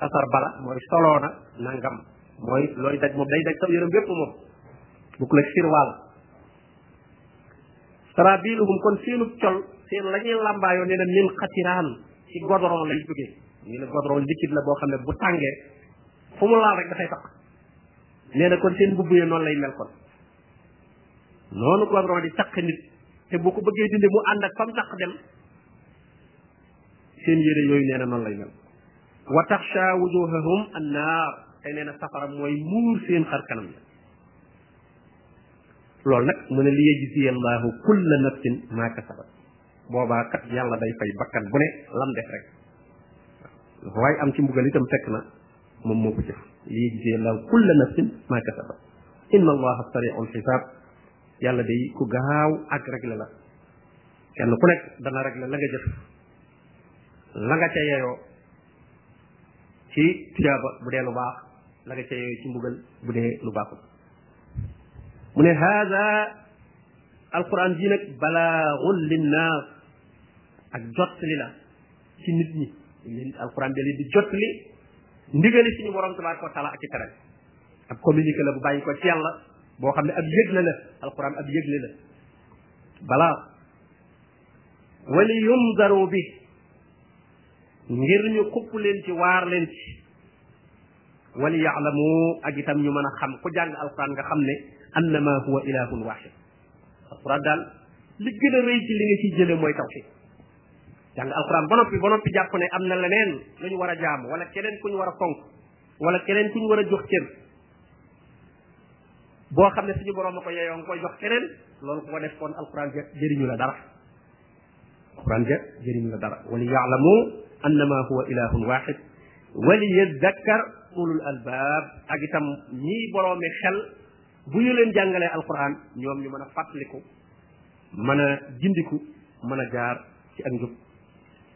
asar bala mooy soloo na nangam mooy looy daj moom day daj saw yaram bépp moom bu ko la sirwaal sarabiluhum kon seenu col seen la ñuy làmbaayoo nee na min xatiraan ci godron lay jógee ñu ne godron liquide la boo xam ne bu tàngee fu mu laal rek dafay tax nee na kon seen mbubb yi noonu lay mel kon noonu godron di taq nit te bu ko bëggee dindi mu ànd ak fam taq dem seen yére yooyu nee na noonu lay mel wa taxsha wujuhahum annaar te nee na safara mooy muur seen xar kanam la loolu nag mu ne li yajziya allahu kulla nafsin maa kasabat boobaa kat yàlla day fay bakkan bu ne lam def rek waaye am ci mbugal itam fekk na moom moo ko jëf li yajziya allahu kulla nafsin maa kasabat inna allaha sari'ul xisaab yàlla day ku gaaw ak rek la la kenn ku nekk dana rek la la nga jëf la nga ca yeyoo ci tuyaaba bu dee lu baax la nga ca yeyoo ci mbugal bu dee lu baaxul mu ne haada alquran ji nag balaaxul linnaas ak jottali la ci nit ñi leen alquran da leen di jottali ndigali suñu borom tabaraka wa taala ak ci tere ab communiqué la bu bàyyi ko ci yàlla boo xam ne ab yëgle la alquran ab yëgle la balaa wali yunzaru bi ngir ñu xupp leen ci waar leen ci wali yaalamu ak itam ñu mën a xam ku jàng alquran nga xam ne annama huwa ilahun waxid alquran daal li gën a rëy ci li nga ciy jële mooy tawxid jàng alquran ba noppi ba noppi jàpp ne am na leneen lu ñu war a jaamu wala keneen ku ñu war a fonk wala keneen ku ñu war a jox cër boo xam ne suñu borom a ko yeyoo nga koy jox keneen loolu ko def kon alquran ja jëriñu la dara alquran ja jëriñu la dara wali yaalamu annama huwa ilahun waxid wali yadakkar ulul albab ak itam ñii boroomi xel bu ñu leen jàngalee alquran ñoom ñu mën a fàttaliku mën a jindiku mën a jaar ci ak njub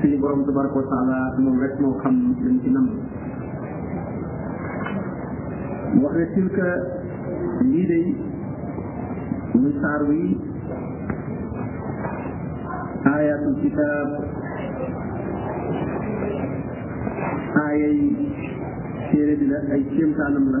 suñu borom tabaraka wa taala moom rek moo xam lañ ci nam wax ne tilka lii day muy saar wi ayatul kitab aayay téere bi la ay kéemtaanam la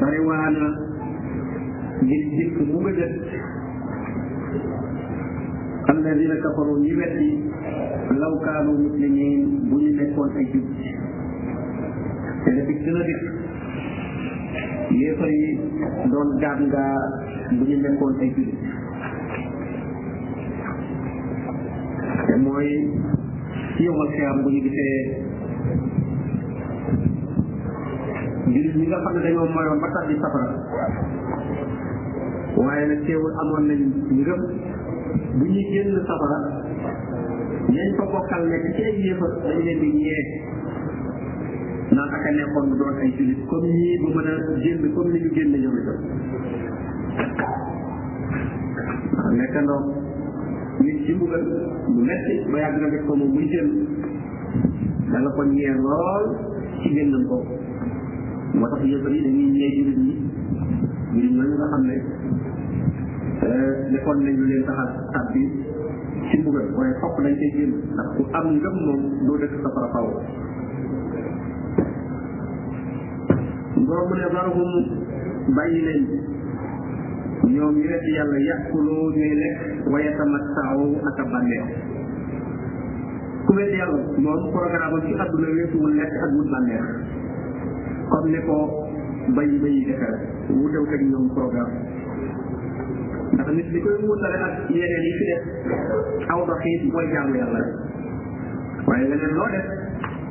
bari waa na ngir jëkk mu nga jëkk alladina kafaru ñi weddi law kaanu muslimin bu ñu nekkoon ay jub te dafa gën a dikk yéefar yi doon gaab ngaa bu ñu nekkoon ay jub te mooy ci yomal xiyaam bu ñu gisee jullit ñi nga xam ne dañoo moyoon ba tàbbi safara waaye nag teewul amoon nañ ngëm bu ñuy génn safara ñañ ko bokkal nekk ci ay yéefar dañ leen di ñee naan ak a nekkoon mu doon ay jullit comme ñii bu mën a génn comme ni ñu génn ñoom itam nekkandoo nit ci mbugal bu metti ba yàgg nga def ko moom muy jël da nga ko ñeer lool ci génnam ko moo tax yëpp yi dañuy ñee jullit ñi jullit ñooñu nga xam ne defoon nañ lu leen tax a tàbbi ci mbugal waaye fopp dañ koy génn ndax ku am ngëm moom doo dëkk safara faw boobu ne zarhum bàyyi leen ñoom ñu nekk yàlla yàqulu ñuy lekk wa yatamattaaw ak a bànneew ku wedd yàlla moom programme am ci àdduna weesuwul lekk ak wut bànneex comme ne ko bay bay yi defee rek wutew ak ñoom programme ndax nit li koy wutale ak yeneen yi fi def aw doxiit mooy jaamu yàlla rek waaye leneen loo def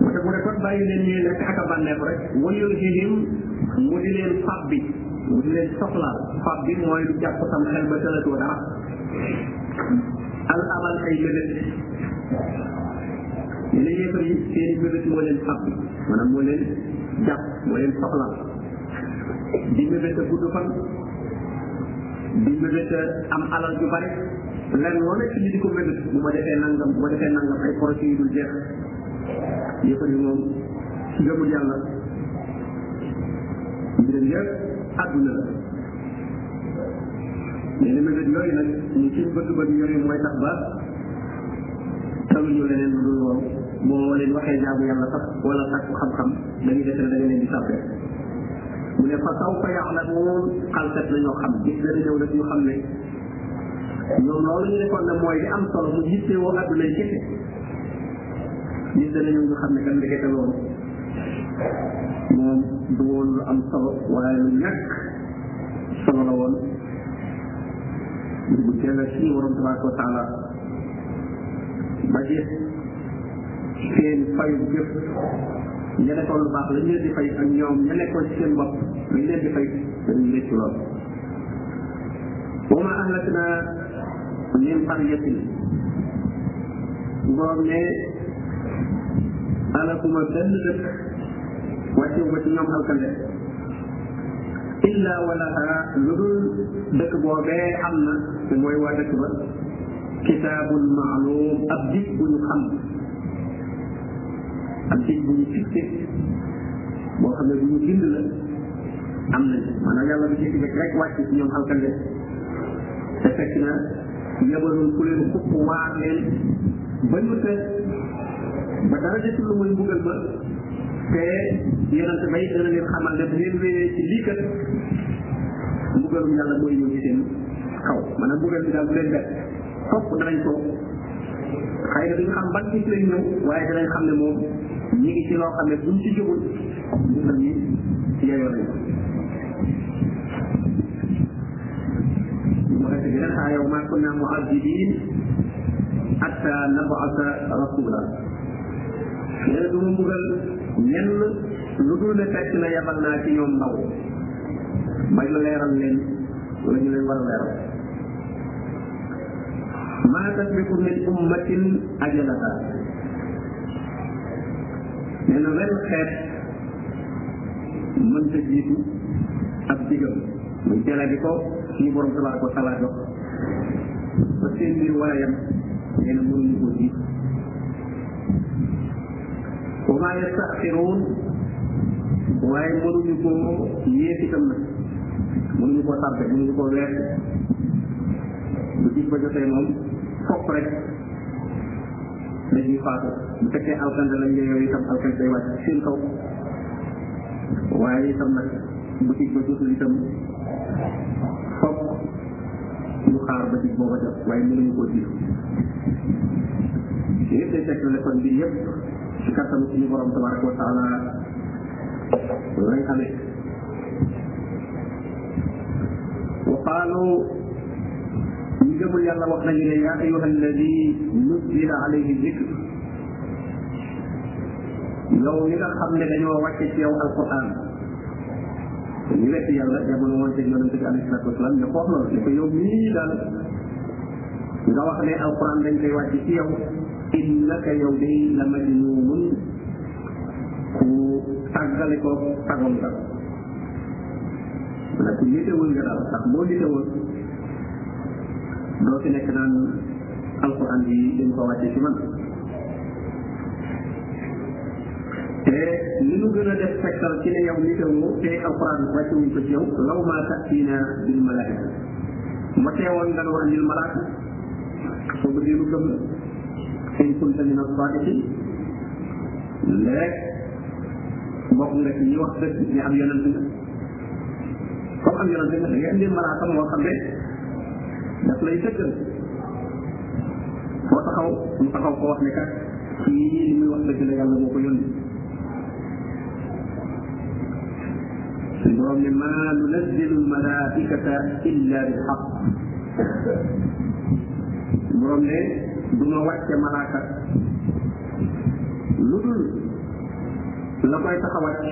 mu ne mu ne kon bàyyi leen ñuy lekk ak a bànneeku rek wayul hihim mu di leen fab bi mu di leen soxla fab bi mooy lu jàpp sam xel ba tëlatoo dara al amal ay mébét ñu ne yéefar yi seen mébét moo leen fab bi maanaam moo leen jàpp moo leen soxla di mébét a gudd fan di mébét a am alal ju bari lenn loo nekk bi di ko mel bu ma defee nangam bu ma defee nangam ay projet yu dul jeex yëpp ni moom ci gëmul yàlla mbiram yëpp àdduna la mais li mébét yooyu nag ñu ci bëgg-bëgg yooyu mooy tax ba taluñu leneen lu dul loolu boo leen waxee jaamu yàlla sax wala sàkku xam-xam dañuy defe ne da nga leen di sàppee mu ne fa saw fa ya'lamuun xalkat la ñoo xam gis dana ñëw nag ñu xam ne ñoom loolu ñu defoon na mooy li am solo mu yittewoo adduna yi kese ñun danañu nga xam ne kan ndekete loolu moom du woon lu am solo waaye lu ñàkk solo la woon bu teel a suñu borom tabaraka wa taala ba gis seen fayu jëf ña defoon lu baax lañ leen di fay ak ñoom ña nekkoon ci seen bopp lañ leen di fay dañu leen ci lool wa ma ahlakna min qaryatin borom ne alakuma benn dëkk wàccewu ba ci ñoom alkande illa wala xara lu dul dëkk boobee am na te mooy waa dëkk ba kitaabul maalum ab dig bu ñu xam ab dig bu ñu fixé boo xam ne bu ñu bind la am na maanaam yàlla bu jëkk jëkk rek wàcc ci ñoom alkande te fekk na yebaloon ku leen xupp waar leen ba ñu te ba dara desul lu muy mbugal ba te yonente bay dana leen xamal ne bu ngeen wéyee ci lii kat mbugalum yàlla mooy ñëw ci seen kaw maanaam mbugal bi daal bu leen bett topp danañ ko xëy na duñ xam ban gis lañ ñëw waaye danañ xam ne moom ñi ngi ci loo xam ne buñ ci jógul dundal yi yeyoo nañ ko waxee bi nag aaya ma kunna mu'azzibin hatta nab'atha rasula yéen du ma mbugal ñenn lu dul ne fekk na yabal naa ci ñoom ndaw bañ la leeral leen wala ñu leen war a leeral maa tasbiqu min ummatin ajalata nee na wenn xeet mën ta jiitu ak digam muy jala bi ko suñu borom tabaraka wa taala jox ba seen mbir war a yem nee na mënuñu ko jiitu wa maa yastaxiruun waaye mënuñu ko yéex itam nag mënuñu ko tardé mënuñu ko weer bu gis ba jotee moom fopp rek dañuy faatu bu fekkee alkande lañ la yow itam alkande day wàcc seen kaw waaye itam nag bu ci ba jotul itam foog ñu xaar ba ci booba jot waaye mënuñu koo jiitu yëpp day fekk ne kon bi yëpp ci kattanu suñu borom tabaraka wa taala lay amee wa qaalu ñu gëmul yàlla wax nañu ne yaa ayuha alladi nuzila alayhi dikr yow li nga xam ne dañoo wàcce ci yow alquran ñu wet yàlla jamono woon seen yonente bi alayhi salatu wasalam ñu xoox loolu ne ko yow mii daal nga wax ne alquran dañ koy wàcce ci yow innaka yow day la majnuun ku tàggale ko tagom tag wala ku nitewul nga daal ndax boo nitewul doo fi nekk naan alquran bi dañ ko wàcce ci man te li ñu gën a def tegtal ci ne yow nitewoo te alquran wàcce wuñ ko ci yow law maa tatiina bil malaika ma teewoon nga doon andil malaaka soo bëggee lu gëm la in kunta min as-sadiqin léeg bokk nga ci ñi wax dëgg ñu am yonent nga comme am yonent nga da ngay indil malaaka moo xam ne daf lay dëggal boo taxaw mu taxaw ko wax ne kat kii li muy wax dëgg la yàlla moo ko yónni suñ borom ne ma nunazzilu almalaikata illa bil xaq borom ne du ma wàcce malaaka lu dul la koy tax a wàcc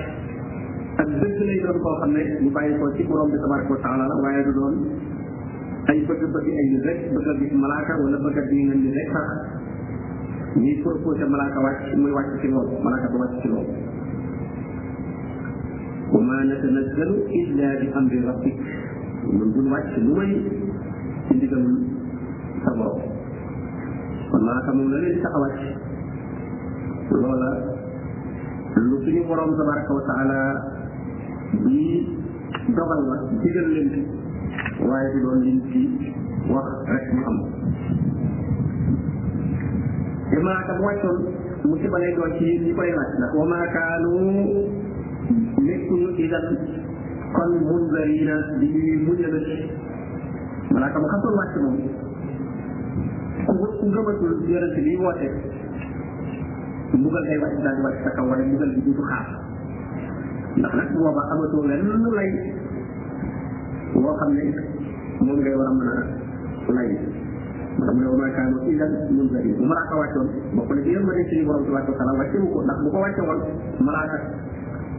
ak dëgg lay doon koo xam ne ñu bàyyi ko ci borom bi tabaraka wa taala la waaye du doon ay bëgg-bëgg ay nit rek bëgg a gis malaaka wala bëgg a dégg nit rek sax ñuy proposé malaaka wàcc muy wàcc ci lool malaaka ba wàcc ci lool wa ma natanazzalu illa bi amri rabbik ñun duñ wàcc lu may ci ndigalul sa borom kon malaaka moom la leen tax a wàcc loola lu suñu borom tabaraka wa taala bi dogal la digal leen ci waaye du doon liñ ci wax rek mu am te malaaka bu wàccoon musiba lay doon ci yéen ñi koy laaj ndax wa maa kaanu nekkuñu idan kon munzarina di ñuy muñal malaaka ma xasoon wàcc moom ku ku gëmatul yonente bi woote mbugal day wàcc daal di wàcc sa kaw wala mbugal bi du xaar ndax nag booba amatoo lenn lu lay woo xam ne moom ngay war a mën a lay moo tax mu ne wa maa kaanu idan munzariin bu malaaka wàccoon bokk na ci yërmande suñu borom tabaaraka wa taala wàcce wu ko ndax bu ko wàcce woon malaaka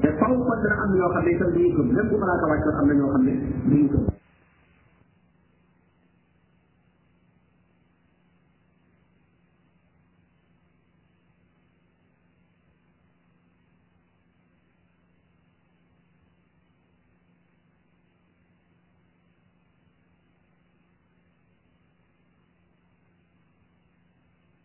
te faw kon dana am ñoo xam ne itam duñu gëm même bu malaaka wàccoon am na ñoo xam ne duñu gëm